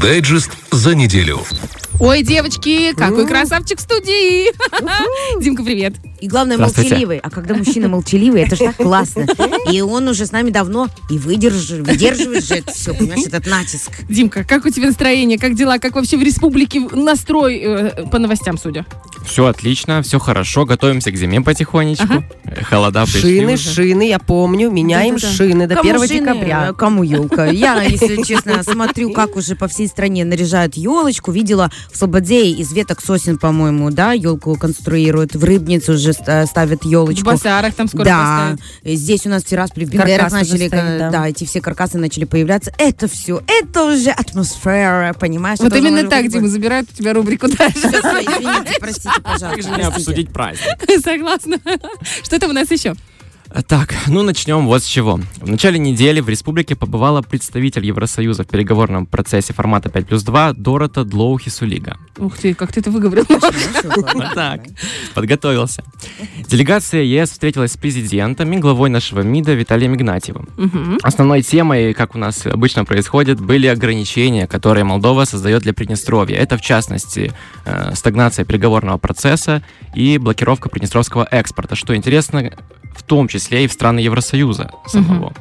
Дайджест за неделю. Ой, девочки, какой красавчик в студии! Димка, привет. И главное, молчаливый. А когда мужчина молчаливый, это же так классно. И он уже с нами давно и выдерживает же это все, понимаешь, этот натиск. Димка, как у тебя настроение, как дела, как вообще в республике настрой э, по новостям, судя? Все отлично, все хорошо, готовимся к зиме потихонечку. Ага. Э, Холода пришли Шины, уже. шины, я помню, меняем Да-да-да. шины до Кому 1 шины, декабря. а кому елка? Я, если честно, смотрю, как уже по всей стране наряжают елочку. Видела в Слободе из веток сосен, по-моему, да, елку конструируют. В Рыбнице уже ста- ставят В елочку. Басарах там скоро да, поставят. здесь у нас в Тирасполе, в Бендерах начали, уже стоят, да. да. эти все каркасы начали появляться. Это все, это уже атмосфера, понимаешь? Вот именно так, быть- Дима, забирают у тебя рубрику дальше. Извините, простите, пожалуйста. Как же не обсудить праздник? Согласна. Что там у нас еще? Так, ну начнем вот с чего. В начале недели в республике побывала представитель Евросоюза в переговорном процессе формата 5 плюс 2 Дорота Длоухи Сулига. Ух ты, как ты это выговорил. Так, подготовился. Делегация ЕС встретилась с президентом и главой нашего МИДа Виталием Игнатьевым. Основной темой, как у нас обычно происходит, были ограничения, которые Молдова создает для Приднестровья. Это, в частности, э, стагнация переговорного процесса и блокировка приднестровского экспорта, что интересно, в том числе и в страны Евросоюза самого.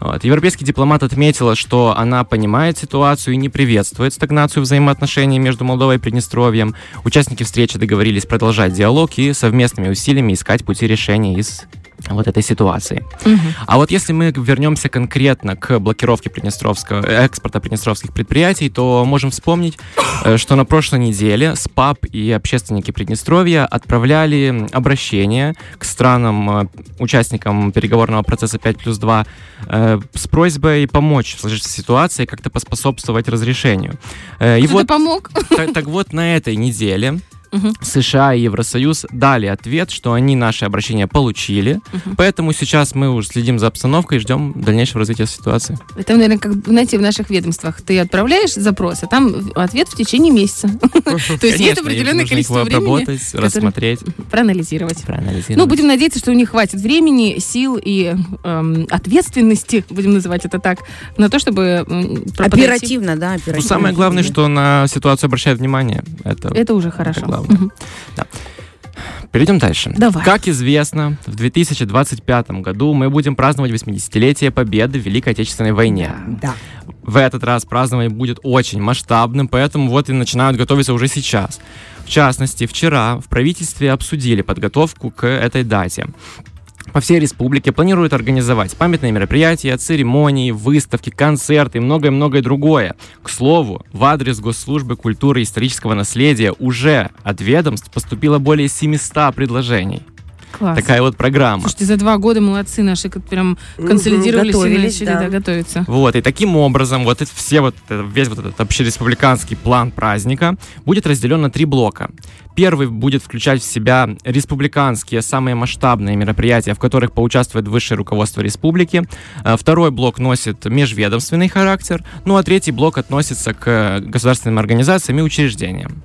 Вот. Европейский дипломат отметила, что она понимает ситуацию и не приветствует стагнацию взаимоотношений между Молдовой и Приднестровьем. Участники встречи договорились продолжать диалог и совместными усилиями искать пути решения из вот этой ситуации. Мгм. А вот если мы вернемся конкретно к блокировке приднестровского, э, экспорта приднестровских предприятий, то можем вспомнить, э, что на прошлой неделе СПАП и общественники Приднестровья отправляли обращение к странам, э, участникам переговорного процесса 5 плюс 2 э, с просьбой помочь в сложившейся ситуации, как-то поспособствовать разрешению. И Кто-то вот, помог? так, так вот на этой неделе Мгм. США и Евросоюз дали ответ, что они наши обращения получили, Мгм. поэтому сейчас мы уже следим за обстановкой и ждем дальнейшего развития ситуации. Это, наверное, как, знаете, в наших ведомствах ты отправляешь запрос, а там ответ в течение месяца. То есть есть определенное количество времени обработать, рассмотреть, проанализировать. проанализировать. Ну, будем надеяться, что у них хватит времени, сил и эм, ответственности, будем называть это так, на то, чтобы. Оперативно, да, оперативно. Самое главное, что на ситуацию обращают внимание. Это уже хорошо. Главное. Мгм. Да. Перейдем дальше. Давай. Как известно, в 2025 году мы будем праздновать 80-летие Победы в Великой Отечественной войне. Да. В этот раз празднование будет очень масштабным, поэтому вот и начинают готовиться уже сейчас. В частности, вчера в правительстве обсудили подготовку к этой дате. По всей республике планируют организовать памятные мероприятия, церемонии, выставки, концерты и многое-многое другое. К слову, в адрес Госслужбы культуры и исторического наследия уже от ведомств поступило более 700 предложений. Класс. Такая вот программа. Слушайте, за два года молодцы наши, как прям консолидировались и готовились, начали да. да, готовиться. Вот, и таким образом, вот это все вот, весь вот этот общереспубликанский план праздника будет разделен на три блока. Первый будет включать в себя республиканские, самые масштабные мероприятия, в которых поучаствует высшее руководство республики. Э, Второй блок носит межведомственный характер. Ну а третий блок относится к э, государственным организациям и учреждениям.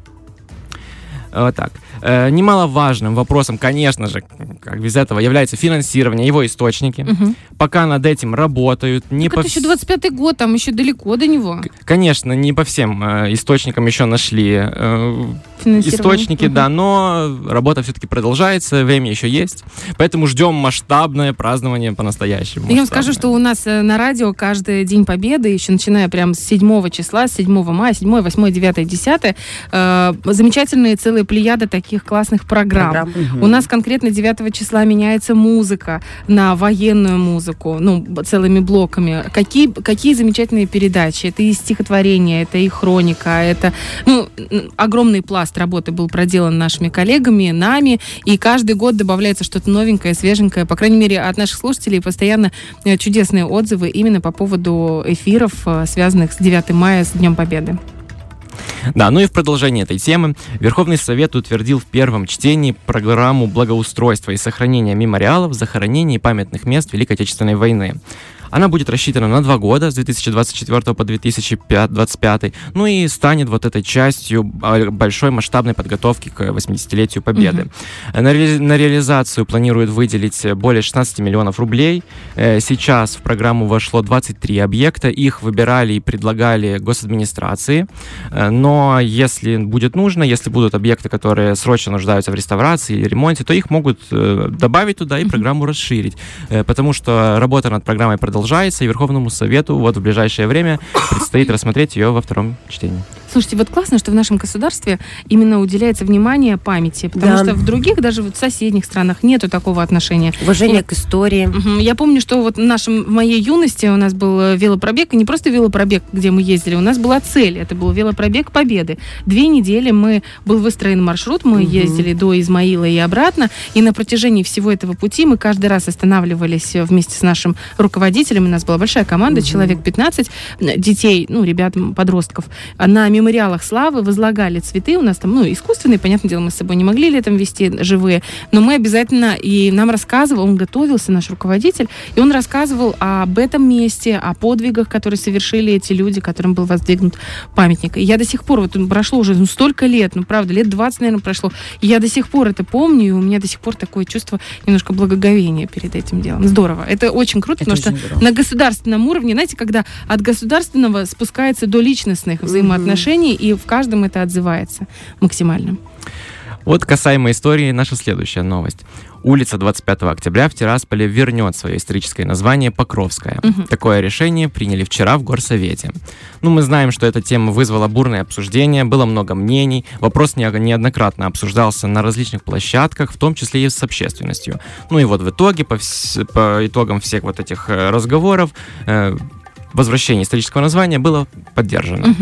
Вот так. Э, Немаловажным вопросом, конечно же, как без этого, является финансирование, его источники. Мгм. Пока над этим работают. Не Так по это еще вс- 25-й год, там еще далеко до него. Конечно, не по всем э, источникам еще нашли э, источники, Мгм. да, но работа все-таки продолжается, время еще есть, поэтому ждем масштабное празднование по-настоящему. Я вам скажу, что у нас на радио каждый День Победы, еще начиная прям с 7 числа, с 7 мая, 7, 8, 9, 10, э, замечательные целые плеяды таких классных программ. Программ. У нас конкретно 9 числа меняется музыка на военную музыку, ну, целыми блоками. Какие, какие замечательные передачи. Это и стихотворение, это и хроника, это ну, огромный пласт работы был проделан нашими коллегами, нами, и каждый год добавляется что-то новенькое, свеженькое. По крайней мере, от наших слушателей постоянно э, чудесные отзывы именно по поводу эфиров, э, связанных с 9 мая, с Днем Победы. Да, ну и в продолжение этой темы Верховный Совет утвердил в первом чтении программу благоустройства и сохранения мемориалов, захоронений и памятных мест Великой Отечественной войны. Она будет рассчитана на два года, с 2024 по 2025, ну и станет вот этой частью а, большой масштабной подготовки к 80-летию Победы. Угу. На, ре на реализацию планируют выделить более 16 миллионов рублей. Э, сейчас в программу вошло 23 объекта, их выбирали и предлагали госадминистрации, э, но если будет нужно, если будут объекты, которые срочно нуждаются в реставрации или ремонте, то их могут э, добавить туда и программу расширить, потому что работа над программой продолжается, и Верховному Совету вот в ближайшее время предстоит рассмотреть ее во втором чтении. Слушайте, вот классно, что в нашем государстве именно уделяется внимание памяти, потому да. что в других, даже вот в соседних странах, нету такого отношения. Уважение и, к истории. Угу, я помню, что вот в, нашем, в моей юности у нас был э, велопробег, и не просто велопробег, где мы ездили, у нас была цель, это был велопробег Победы. Две недели мы, был выстроен маршрут, мы угу. ездили до Измаила и обратно, и на протяжении всего этого пути мы каждый раз останавливались вместе с нашим руководителем, у нас была большая команда, угу. человек 15 детей, ну, ребят, подростков, на мемориалах славы возлагали цветы. У нас там, ну, искусственные, понятное дело, мы с собой не могли летом вести живые, но мы обязательно, и нам рассказывал, он готовился, наш руководитель, и он рассказывал об этом месте, о подвигах, которые совершили эти люди, которым был воздвигнут памятник. И я до сих пор, вот прошло уже ну, столько лет, ну, правда, лет 20, наверное, прошло, и я до сих пор это помню, и у меня до сих пор такое чувство немножко благоговения перед этим делом. Здорово. Это очень круто, это потому очень что здорово. на государственном уровне, знаете, когда от государственного спускается до личностных взаимоотношений, отношений, и в каждом это отзывается максимально. Вот касаемо истории, наша следующая новость. Улица 25 октября в Тирасполе вернет свое историческое название Покровская. Угу. Такое решение приняли вчера в Горсовете. Ну, мы знаем, что эта тема вызвала бурное обсуждение, было много мнений, вопрос неоднократно обсуждался на различных площадках, в том числе и с общественностью. Ну и вот в итоге, по, по итогам всех вот этих э, разговоров, э, возвращение исторического названия было поддержано.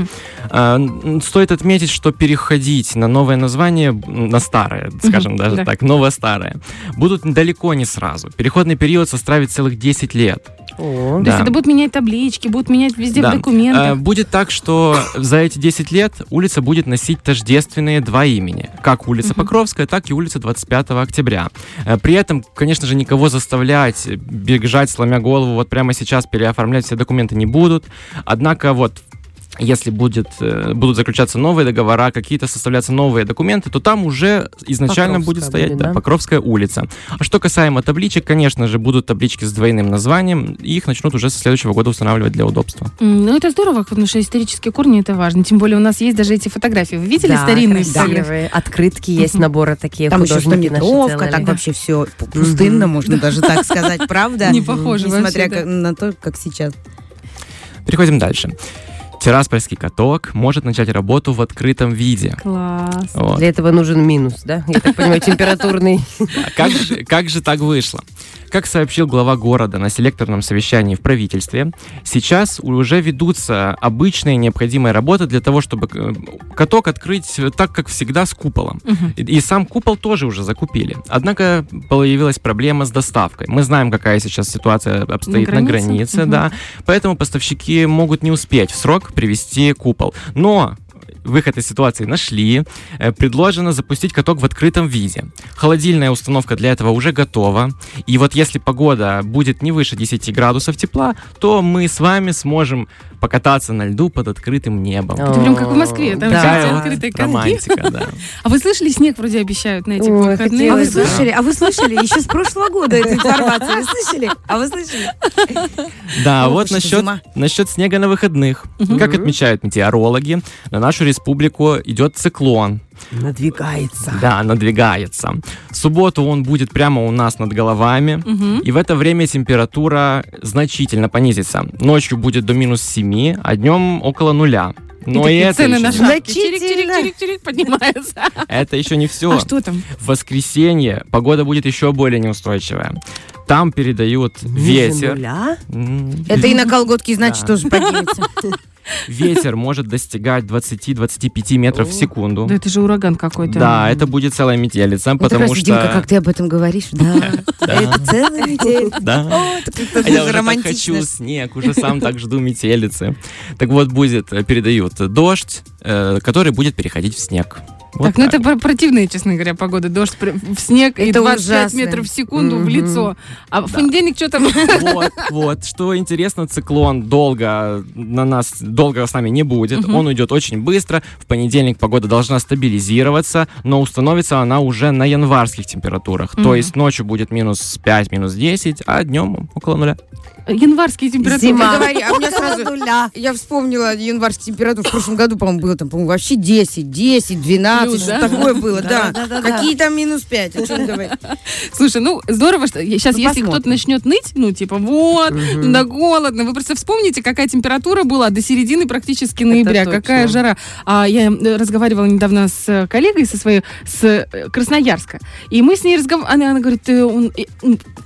Угу. Стоит отметить, что переходить на новое название, на старое, скажем угу, даже да. так, новое-старое, будут далеко не сразу. Переходный период составит целых 10 лет. О, да. То есть это будут менять таблички, будут менять везде да. в документах. А, будет так, что за эти 10 лет улица будет носить тождественные два имени. Как улица Покровская, так и улица 25 октября. А, при этом, конечно же, никого заставлять бежать, сломя голову, вот прямо сейчас переоформлять все документы не будут. Однако вот если будет, э, будут заключаться новые договора, какие-то составляться новые документы, то там уже изначально Покровская будет стоять будет, да? Да, Покровская улица. А что касаемо табличек, конечно же, будут таблички с двойным названием, и их начнут уже со следующего года устанавливать для удобства. Ну, это здорово, потому что исторические корни это важно. Тем более у нас есть даже эти фотографии. Вы видели да, старинные фотографии? Открытки есть, наборы такие. Там еще стометровка, так вообще все пустынно, можно даже так сказать, правда? Не похоже Несмотря на то, как сейчас. Переходим дальше. Тираспольский каток может начать работу в открытом виде. Класс. Вот. Для этого нужен минус, да? Я так понимаю, температурный. А как же, как же так вышло? Как сообщил глава города на селекторном совещании в правительстве, сейчас уже ведутся обычные необходимые работы для того, чтобы э, каток открыть так, как всегда, с куполом. Угу. И, и сам купол тоже уже закупили. Однако появилась проблема с доставкой. Мы знаем, какая сейчас ситуация обстоит на границе, на границе угу. да. Поэтому поставщики могут не успеть в срок привести купол. Но выход из ситуации нашли. Э, предложено запустить каток в открытом виде. Холодильная установка для этого уже готова. И вот если погода будет не выше 10 градусов тепла, то мы с вами сможем покататься на льду под открытым небом. Это прям как в Москве, там да. открытые. Романтика, да. А вы слышали, снег вроде обещают на эти выходные? А вы слышали? А вы слышали? Еще с прошлого года эту информацию. Вы слышали? А вы слышали? Да, вот насчет, насчет снега на выходных. Как отмечают метеорологи, на нашу республику идет циклон. Надвигается. Да, надвигается. В субботу он будет прямо у нас над головами, угу. и в это время температура значительно понизится. Ночью будет до минус 7, а днем около нуля. Но и, и это цены на шапки чирик-чирик-чирик поднимаются. Это еще не все. А что там? В воскресенье погода будет еще более неустойчивая. Там передают ветер. Нуля? Это и на колготки, значит, тоже поднимется. Ветер может достигать 20-25 метров в секунду. Да это же ураган какой-то. Да, это будет целая метелица, потому что... Димка, как ты об этом говоришь, да. Это целая метелица. Да. А я уже так хочу снег, уже сам так жду метелицы. Так вот, будет, э, передают дождь, э, который будет переходить в снег. Вот так, ну это про- противная, честно говоря, погода. Дождь в снег и Это 25 ужасно. метров в секунду в Мгм. лицо. А в понедельник что там? Вот, вот. Что интересно, циклон долго на нас, долго с нами не будет. Мгм. Он уйдет очень быстро. В понедельник погода должна стабилизироваться, но установится она уже на январских температурах. Мгм. То есть ночью будет минус 5, минус 10, а днем около нуля. Январские температуры. Зима. Говори, а у меня сразу... Я вспомнила январские температуры. В прошлом году, по-моему, было там, по-моему, вообще 10, 10, 12, Плюс, что да? такое было, да. Да-да-да-да. Какие там минус 5, о чем говорить? Слушай, ну здорово, что сейчас, Ну, если кто-то начнет ныть, ну типа вот, да голодно, вы просто вспомните, какая температура была до середины практически ноября, какая жара. А я разговаривала недавно с коллегой со своей с э, Красноярска, и мы с ней разговаривали, она, она говорит, э, он- э,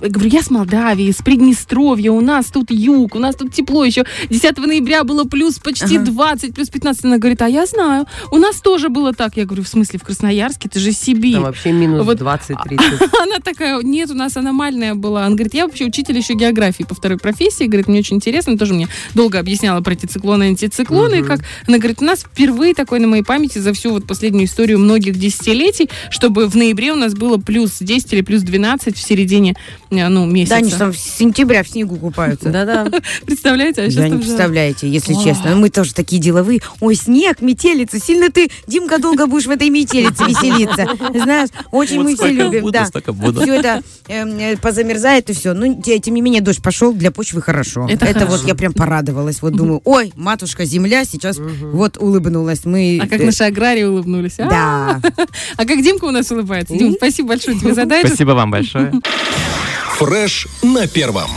я говорю, я с Молдавии, с Приднестровья, у нас тут юг, у нас тут тепло еще. 10 ноября было плюс почти Ага. 20, плюс 15. Она говорит, а я знаю, у нас тоже было так. Я говорю, в смысле, в Красноярске, ты же Сибирь. Там вообще минус Вот. 20-30. Она такая, нет, у нас аномальная была. Она говорит, я вообще учитель еще географии по второй профессии. Говорит, мне очень интересно. Тоже мне долго объясняла про эти циклоны и антициклоны. И как она говорит, у нас впервые такой на моей памяти за всю вот последнюю историю многих десятилетий, чтобы в ноябре у нас было плюс 10 или плюс 12 в середине э, ну, месяца. Да, они там с сентября в снегу купаются. Да-да. Представляете? А Да, сейчас не представляете, если честно. Мы тоже такие деловые. Ой, снег, метелица. Сильно ты, Димка, долго будешь в этой метелице веселиться. Знаешь, очень мы все любим. Да. Все это эм, э, позамерзает и все. Ну, те- тем не менее, дождь пошел, для почвы хорошо. Это вот я прям порадовалась. Вот думаю, ой, матушка земля сейчас вот улыбнулась. Мы... А как э, наши аграрии улыбнулись. А, Да. А как Димка у нас улыбается. Дим, спасибо большое тебе за дайджест. Спасибо вам большое. Фреш на первом.